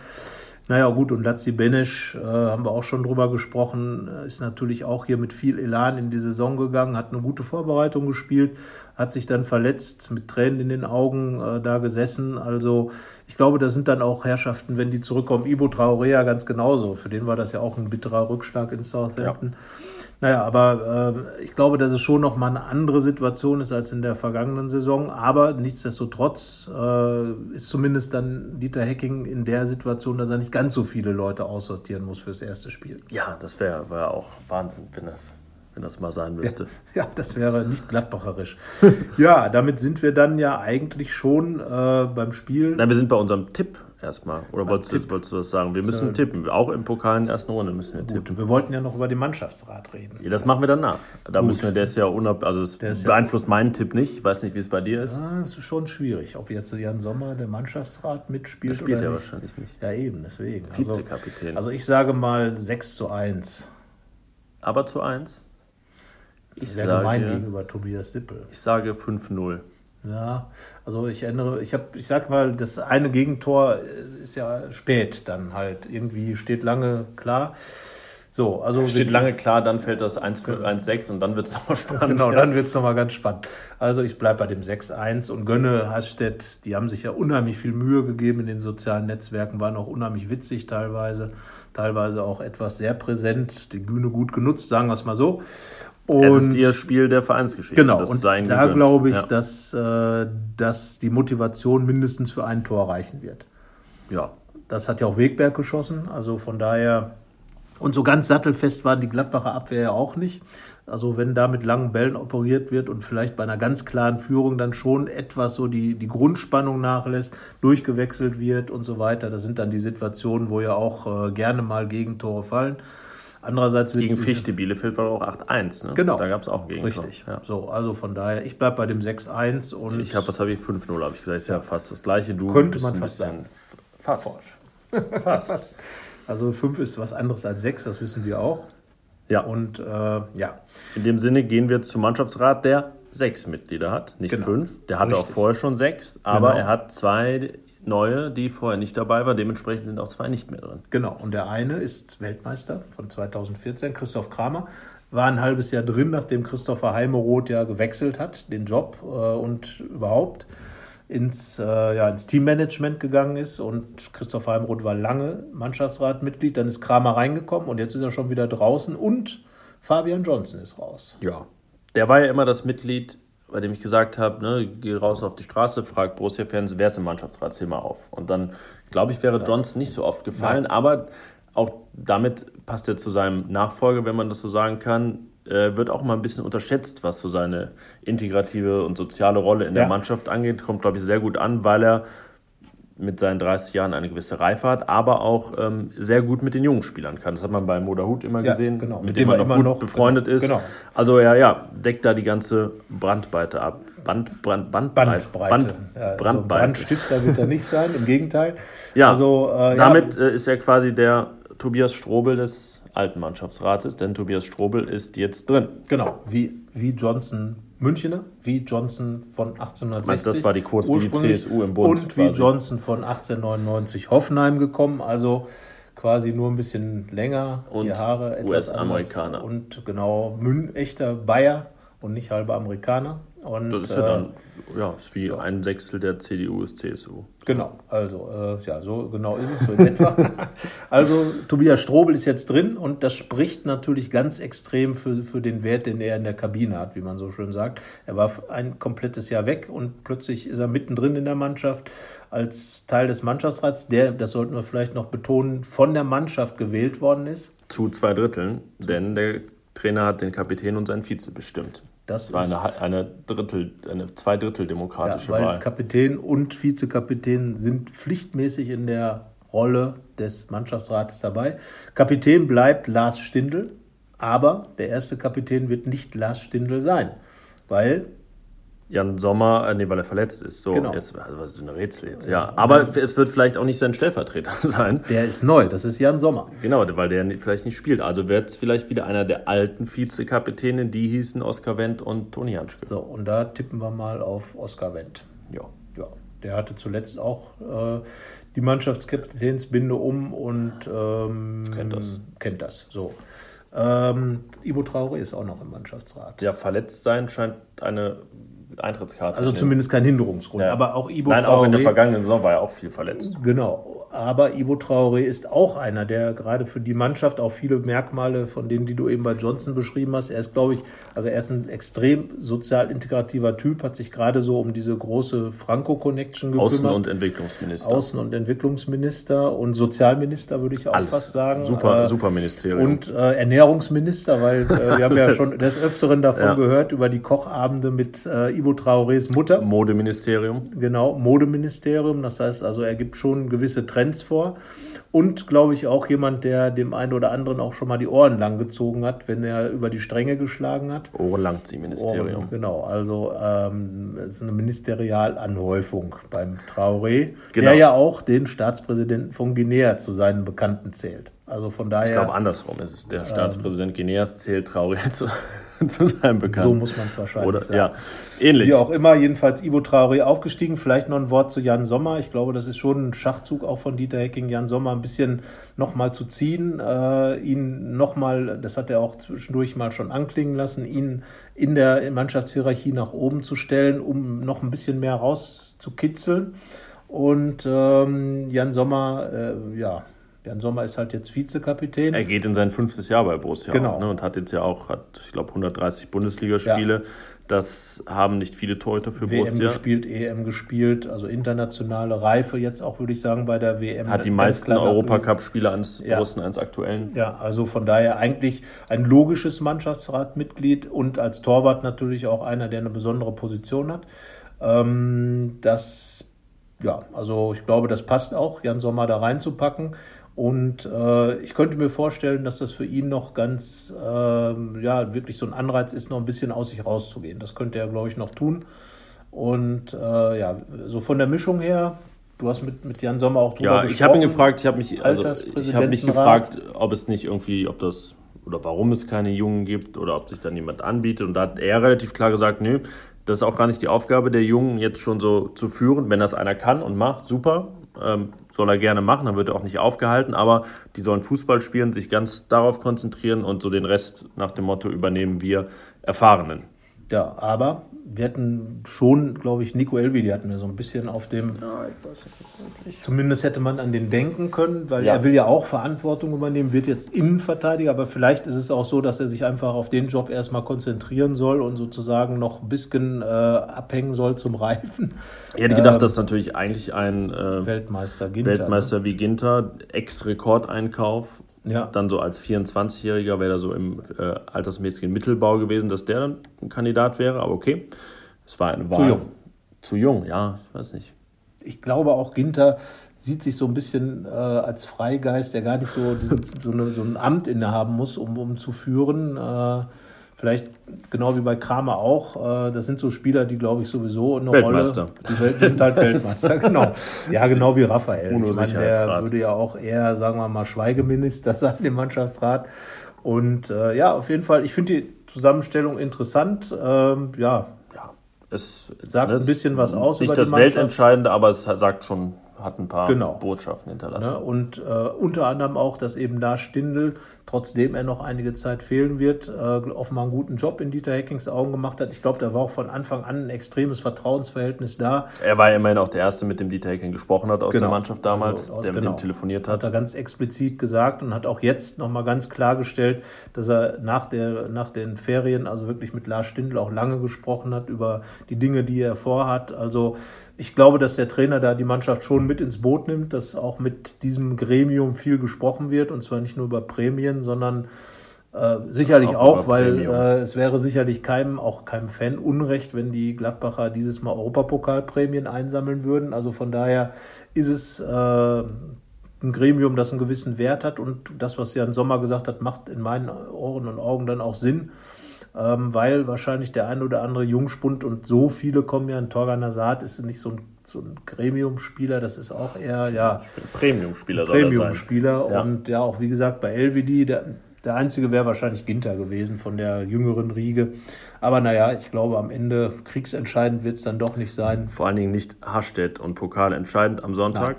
Speaker 2: Naja, gut, und Lazzi Benesch, äh, haben wir auch schon drüber gesprochen, äh, ist natürlich auch hier mit viel Elan in die Saison gegangen, hat eine gute Vorbereitung gespielt, hat sich dann verletzt, mit Tränen in den Augen äh, da gesessen. Also ich glaube, da sind dann auch Herrschaften, wenn die zurückkommen. Ibo Traoré ja ganz genauso. Für den war das ja auch ein bitterer Rückschlag in Southampton. Ja. Naja, aber äh, ich glaube, dass es schon noch mal eine andere Situation ist als in der vergangenen Saison. Aber nichtsdestotrotz äh, ist zumindest dann Dieter Hecking in der Situation, dass er nicht ganz so viele Leute aussortieren muss fürs erste Spiel.
Speaker 3: Ja, das wäre wär auch Wahnsinn, wenn das, wenn das mal sein müsste.
Speaker 2: Ja, ja das wäre nicht glattbacherisch. [LAUGHS] ja, damit sind wir dann ja eigentlich schon äh, beim Spiel.
Speaker 3: Nein, wir sind bei unserem Tipp erstmal. Oder wolltest du, wolltest du das sagen? Wir müssen tippen. Auch im Pokal in der ersten Runde müssen wir
Speaker 2: Gut,
Speaker 3: tippen.
Speaker 2: Wir wollten ja noch über den Mannschaftsrat reden.
Speaker 3: Ja, das machen wir danach. Da Gut. müssen wir, der ist ja unab, also es beeinflusst ja meinen Tipp nicht. Ich weiß nicht, wie es bei dir ist.
Speaker 2: Ja, das ist schon schwierig, ob jetzt Jan Sommer der Mannschaftsrat mitspielt.
Speaker 3: Das spielt er wahrscheinlich nicht.
Speaker 2: Ja, eben, deswegen.
Speaker 3: Also, Vizekapitän.
Speaker 2: Also, also ich sage mal 6 zu 1.
Speaker 3: Aber zu 1?
Speaker 2: Ich sage gemein gegenüber Tobias Sippel.
Speaker 3: Ich sage 5-0.
Speaker 2: Ja, also ich erinnere, ich habe, ich sag mal, das eine Gegentor ist ja spät dann halt. Irgendwie steht lange klar. So, also
Speaker 3: steht lange klar, dann fällt das 1-6 und dann wird es [LAUGHS] nochmal spannend.
Speaker 2: Genau, dann wird es nochmal ganz spannend. Also ich bleibe bei dem 6-1 und gönne Hasstedt, die haben sich ja unheimlich viel Mühe gegeben in den sozialen Netzwerken, waren auch unheimlich witzig teilweise, teilweise auch etwas sehr präsent, die Bühne gut genutzt, sagen wir es mal so.
Speaker 3: Und es ist ihr Spiel der Vereinsgeschichte.
Speaker 2: Genau, und da glaube ich, ja. dass, äh, dass die Motivation mindestens für ein Tor reichen wird.
Speaker 3: Ja.
Speaker 2: Das hat ja auch Wegberg geschossen, also von daher. Und so ganz sattelfest waren die Gladbacher Abwehr ja auch nicht. Also wenn da mit langen Bällen operiert wird und vielleicht bei einer ganz klaren Führung dann schon etwas so die, die Grundspannung nachlässt, durchgewechselt wird und so weiter, das sind dann die Situationen, wo ja auch äh, gerne mal Gegentore fallen. Andererseits
Speaker 3: Gegen Fichte Bielefeld war auch 8-1, ne?
Speaker 2: Genau.
Speaker 3: Da gab es auch
Speaker 2: Gegentor. Richtig. Ja. So, also von daher, ich bleibe bei dem 6-1 und.
Speaker 3: Ich habe, was habe ich? 5-0 habe ich gesagt. Ist ja fast das gleiche. Du
Speaker 2: könnte man fast sagen.
Speaker 3: Fast. [LAUGHS]
Speaker 2: fast. fast. Also 5 ist was anderes als 6, das wissen wir auch.
Speaker 3: Ja.
Speaker 2: Und äh, ja.
Speaker 3: In dem Sinne gehen wir zum Mannschaftsrat, der sechs Mitglieder hat, nicht genau. fünf. Der hatte Richtig. auch vorher schon sechs, aber genau. er hat zwei neue, die vorher nicht dabei waren. Dementsprechend sind auch zwei nicht mehr drin.
Speaker 2: Genau. Und der eine ist Weltmeister von 2014, Christoph Kramer. War ein halbes Jahr drin, nachdem Christopher Heimeroth ja gewechselt hat, den Job äh, und überhaupt ins, äh, ja, ins Teammanagement gegangen ist. Und Christopher Heimeroth war lange Mannschaftsratmitglied. Dann ist Kramer reingekommen und jetzt ist er schon wieder draußen. Und Fabian Johnson ist raus.
Speaker 3: Ja. Der war ja immer das Mitglied bei dem ich gesagt habe, ne, geh raus auf die Straße, frag Borussia-Fans, wer ist im Mannschaftsrat, zähl mal auf. Und dann, glaube ich, wäre Johnson nicht so oft gefallen, Nein. aber auch damit passt er zu seinem Nachfolger, wenn man das so sagen kann, äh, wird auch mal ein bisschen unterschätzt, was so seine integrative und soziale Rolle in ja. der Mannschaft angeht. Kommt, glaube ich, sehr gut an, weil er mit seinen 30 Jahren eine gewisse Reife hat, aber auch ähm, sehr gut mit den jungen Spielern kann. Das hat man bei Moda Hut immer ja, gesehen,
Speaker 2: genau.
Speaker 3: mit, mit, dem, er noch gut noch, befreundet genau. ist. Genau. Also ja, ja, deckt da die ganze Brandweite ab. Band, Brand, Bandbreite.
Speaker 2: Bandbreite. Band, ja, Brandbreite. Also Brandstifter wird er nicht sein, im Gegenteil.
Speaker 3: Ja, also, äh, damit ja. Äh, ist er quasi der Tobias Strobel des alten Mannschaftsrates, denn Tobias Strobel ist jetzt drin.
Speaker 2: Genau, wie, wie Johnson Münchener, wie Johnson von 1860.
Speaker 3: das war die kurz wie die CSU im Bund.
Speaker 2: Und wie Johnson von 1899 Hoffenheim gekommen, also quasi nur ein bisschen länger,
Speaker 3: und die Haare etwas US-Amerikaner.
Speaker 2: Und genau, Mün, echter Bayer und nicht halber Amerikaner. Und,
Speaker 3: das ist ja dann äh, ja, ist wie ein Sechstel der CDU ist CSU.
Speaker 2: Genau, also äh, ja, so genau ist es so in etwa. [LAUGHS] also Tobias Strobel ist jetzt drin und das spricht natürlich ganz extrem für, für den Wert, den er in der Kabine hat, wie man so schön sagt. Er war ein komplettes Jahr weg und plötzlich ist er mittendrin in der Mannschaft als Teil des Mannschaftsrats, der, das sollten wir vielleicht noch betonen, von der Mannschaft gewählt worden ist.
Speaker 3: Zu zwei Dritteln, denn der Trainer hat den Kapitän und seinen Vize bestimmt. Das war eine, eine Drittel, eine Zweidrittel demokratische ja, weil Wahl.
Speaker 2: Kapitän und Vizekapitän sind pflichtmäßig in der Rolle des Mannschaftsrates dabei. Kapitän bleibt Lars Stindl, aber der erste Kapitän wird nicht Lars Stindl sein, weil
Speaker 3: Jan Sommer, äh, nee, weil er verletzt ist. So, genau. ist also, so ein Rätsel jetzt. Ja, aber es wird vielleicht auch nicht sein Stellvertreter [LAUGHS] sein.
Speaker 2: Der ist neu, das ist Jan Sommer.
Speaker 3: Genau, weil der vielleicht nicht spielt. Also wird es vielleicht wieder einer der alten Vizekapitäne, die hießen Oskar Wendt und Toni Janschke.
Speaker 2: So, und da tippen wir mal auf Oskar Wendt. Ja. Ja, der hatte zuletzt auch äh, die Mannschaftskapitänsbinde um und ähm,
Speaker 3: kennt das.
Speaker 2: Kennt das, so. Ähm, Ibo Traore ist auch noch im Mannschaftsrat.
Speaker 3: Ja, verletzt sein scheint eine Eintrittskarte.
Speaker 2: Also zumindest kein Hinderungsgrund. Ja. Aber auch
Speaker 3: Ibo Nein, auch in der vergangenen Saison war er auch viel verletzt.
Speaker 2: Genau. Aber Ibo Traoré ist auch einer, der gerade für die Mannschaft auch viele Merkmale von denen, die du eben bei Johnson beschrieben hast. Er ist, glaube ich, also er ist ein extrem sozial integrativer Typ, hat sich gerade so um diese große Franco-Connection gekümmert.
Speaker 3: Außen- und Entwicklungsminister.
Speaker 2: Außen- und Entwicklungsminister und Sozialminister, würde ich auch Alles. fast sagen.
Speaker 3: Super, äh, super Ministerium.
Speaker 2: Und äh, Ernährungsminister, weil äh, wir haben ja schon des Öfteren davon ja. gehört, über die Kochabende mit äh, Ibo Traorés Mutter.
Speaker 3: Modeministerium.
Speaker 2: Genau, Modeministerium. Das heißt also, er gibt schon gewisse Trends Trends vor. Und glaube ich auch jemand, der dem einen oder anderen auch schon mal die Ohren lang gezogen hat, wenn er über die Stränge geschlagen hat.
Speaker 3: Ohrenlangziehministerium.
Speaker 2: Ohren, genau, also ähm, es ist eine Ministerialanhäufung beim Traoré, genau. der ja auch den Staatspräsidenten von Guinea zu seinen Bekannten zählt. Also von daher. Ich
Speaker 3: glaube, andersrum ist es. Der ähm, Staatspräsident Guineas zählt Traoré [LAUGHS] zu, zu seinem Bekannten.
Speaker 2: So muss man es wahrscheinlich
Speaker 3: Oder,
Speaker 2: sagen.
Speaker 3: Ja, ähnlich.
Speaker 2: Wie auch immer, jedenfalls Ivo Traoré aufgestiegen. Vielleicht noch ein Wort zu Jan Sommer. Ich glaube, das ist schon ein Schachzug auch von Dieter Hecking, Jan Sommer ein bisschen nochmal zu ziehen, äh, ihn nochmal, das hat er auch zwischendurch mal schon anklingen lassen, ihn in der Mannschaftshierarchie nach oben zu stellen, um noch ein bisschen mehr rauszukitzeln. Und ähm, Jan Sommer, äh, ja, Jan Sommer ist halt jetzt Vizekapitän.
Speaker 3: Er geht in sein fünftes Jahr bei Borussia
Speaker 2: genau.
Speaker 3: Auch, ne, und hat jetzt ja auch, hat, ich glaube, 130 Bundesligaspiele. Ja. Das haben nicht viele Torhüter für WM Borussia.
Speaker 2: WM gespielt, EM gespielt, also internationale Reife jetzt auch, würde ich sagen, bei der WM.
Speaker 3: Hat die meisten Europacup-Spiele ans ja. Borussen, eines aktuellen.
Speaker 2: Ja, also von daher eigentlich ein logisches Mannschaftsratmitglied und als Torwart natürlich auch einer, der eine besondere Position hat. Ähm, das, ja, also ich glaube, das passt auch, Jan Sommer da reinzupacken. Und äh, ich könnte mir vorstellen, dass das für ihn noch ganz, äh, ja, wirklich so ein Anreiz ist, noch ein bisschen aus sich rauszugehen. Das könnte er, glaube ich, noch tun. Und äh, ja, so von der Mischung her, du hast mit, mit Jan Sommer auch
Speaker 3: drüber ja, gesprochen. Ja, ich habe ihn gefragt, ich habe mich, also, ich habe mich gefragt, ob es nicht irgendwie, ob das oder warum es keine Jungen gibt oder ob sich dann jemand anbietet. Und da hat er relativ klar gesagt, nö, das ist auch gar nicht die Aufgabe der Jungen, jetzt schon so zu führen. Wenn das einer kann und macht, super ähm, soll er gerne machen, dann wird er auch nicht aufgehalten, aber die sollen Fußball spielen, sich ganz darauf konzentrieren und so den Rest nach dem Motto übernehmen wir Erfahrenen.
Speaker 2: Ja, aber wir hatten schon, glaube ich, Nico Elvi, die hatten wir so ein bisschen auf dem. Ja, ich weiß nicht Zumindest hätte man an den denken können, weil ja. er will ja auch Verantwortung übernehmen, wird jetzt Innenverteidiger, aber vielleicht ist es auch so, dass er sich einfach auf den Job erstmal konzentrieren soll und sozusagen noch ein bisschen äh, abhängen soll zum Reifen.
Speaker 3: Ich hätte gedacht, ähm, dass natürlich eigentlich ein
Speaker 2: äh, Weltmeister, Ginter,
Speaker 3: Weltmeister ne? wie Ginter, Ex-Rekordeinkauf ja. Dann so als 24-Jähriger wäre er so im äh, altersmäßigen Mittelbau gewesen, dass der dann ein Kandidat wäre. Aber okay, es war eine Wahl.
Speaker 2: Zu jung.
Speaker 3: Zu jung, ja, ich weiß nicht.
Speaker 2: Ich glaube auch Ginter sieht sich so ein bisschen äh, als Freigeist, der gar nicht so, diesen, so, eine, so, ein Amt innehaben muss, um, um zu führen. Äh, Vielleicht genau wie bei Kramer auch. Äh, das sind so Spieler, die, glaube ich, sowieso eine
Speaker 3: Weltmeister.
Speaker 2: Rolle. Die Welt, sind halt [LAUGHS] Weltmeister, genau. Ja, genau wie Raphael. Ich meine, der würde ja auch eher, sagen wir mal, Schweigeminister [LAUGHS] sein im Mannschaftsrat. Und äh, ja, auf jeden Fall, ich finde die Zusammenstellung interessant. Ähm, ja,
Speaker 3: ja, es
Speaker 2: sagt ein bisschen was aus.
Speaker 3: Nicht das Weltentscheidende, aber es sagt schon hat ein paar
Speaker 2: genau.
Speaker 3: Botschaften hinterlassen.
Speaker 2: Ne? Und äh, unter anderem auch, dass eben da Stindl, trotzdem er noch einige Zeit fehlen wird, äh, offenbar einen guten Job in Dieter Hackings Augen gemacht hat. Ich glaube, da war auch von Anfang an ein extremes Vertrauensverhältnis da.
Speaker 3: Er war immerhin auch der Erste, mit dem Dieter Hacking gesprochen hat aus genau. der Mannschaft damals, also aus, der mit genau. ihm telefoniert hat.
Speaker 2: Hat er ganz explizit gesagt und hat auch jetzt nochmal ganz klargestellt, dass er nach, der, nach den Ferien, also wirklich mit Lars Stindl auch lange gesprochen hat über die Dinge, die er vorhat. Also ich glaube, dass der Trainer da die Mannschaft schon mit ins Boot nimmt, dass auch mit diesem Gremium viel gesprochen wird und zwar nicht nur über Prämien, sondern äh, sicherlich auch, auch weil äh, es wäre sicherlich keinem, auch keinem Fan unrecht, wenn die Gladbacher dieses Mal Europapokalprämien einsammeln würden. Also von daher ist es äh, ein Gremium, das einen gewissen Wert hat und das, was Jan Sommer gesagt hat, macht in meinen Ohren und Augen dann auch Sinn, ähm, weil wahrscheinlich der ein oder andere Jungspund und so viele kommen ja, ein Torgan Hazard ist nicht so ein, so ein Gremium-Spieler, das ist auch eher, ja.
Speaker 3: Premium-Spieler,
Speaker 2: Premium-Spieler ja. und ja, auch wie gesagt bei LVD, der, der einzige wäre wahrscheinlich Ginter gewesen von der jüngeren Riege. Aber naja, ich glaube, am Ende kriegsentscheidend wird es dann doch nicht sein.
Speaker 3: Vor allen Dingen nicht Hastedt und Pokal entscheidend am Sonntag.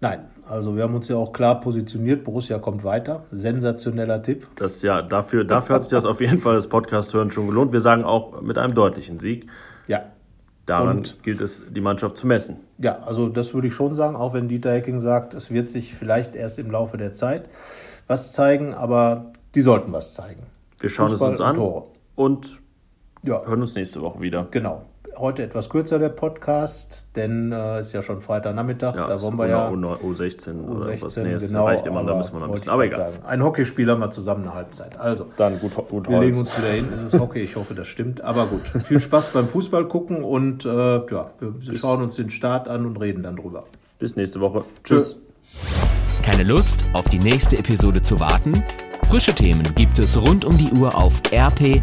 Speaker 2: Nein. Nein. Also wir haben uns ja auch klar positioniert. Borussia kommt weiter. Sensationeller Tipp.
Speaker 3: Das ja, dafür, dafür hat sich das auf jeden Fall das Podcast-Hören schon gelohnt. Wir sagen auch mit einem deutlichen Sieg.
Speaker 2: Ja.
Speaker 3: Daran und, gilt es, die Mannschaft zu messen.
Speaker 2: Ja, also das würde ich schon sagen, auch wenn Dieter Hecking sagt, es wird sich vielleicht erst im Laufe der Zeit was zeigen, aber die sollten was zeigen.
Speaker 3: Wir schauen Fußball es uns an und, und ja. hören uns nächste Woche wieder.
Speaker 2: Genau. Heute etwas kürzer der Podcast, denn es äh, ist ja schon Freitagnachmittag.
Speaker 3: Ja, da wollen wir ja U16, U16 oder was. Nee, genau, reicht immer, da müssen wir noch ein bisschen. Aber egal.
Speaker 2: Sagen. Ein Hockeyspieler mal zusammen eine Halbzeit. Also,
Speaker 3: dann gut, gut
Speaker 2: Wir Holz. legen uns wieder hin. Es ist Hockey, ich hoffe, das stimmt. Aber gut. Viel Spaß beim Fußball gucken und äh, ja, wir Bis schauen uns den Start an und reden dann drüber.
Speaker 3: Bis nächste Woche. Tschüss. Tschüss.
Speaker 1: Keine Lust, auf die nächste Episode zu warten? Frische Themen gibt es rund um die Uhr auf rp-online.de.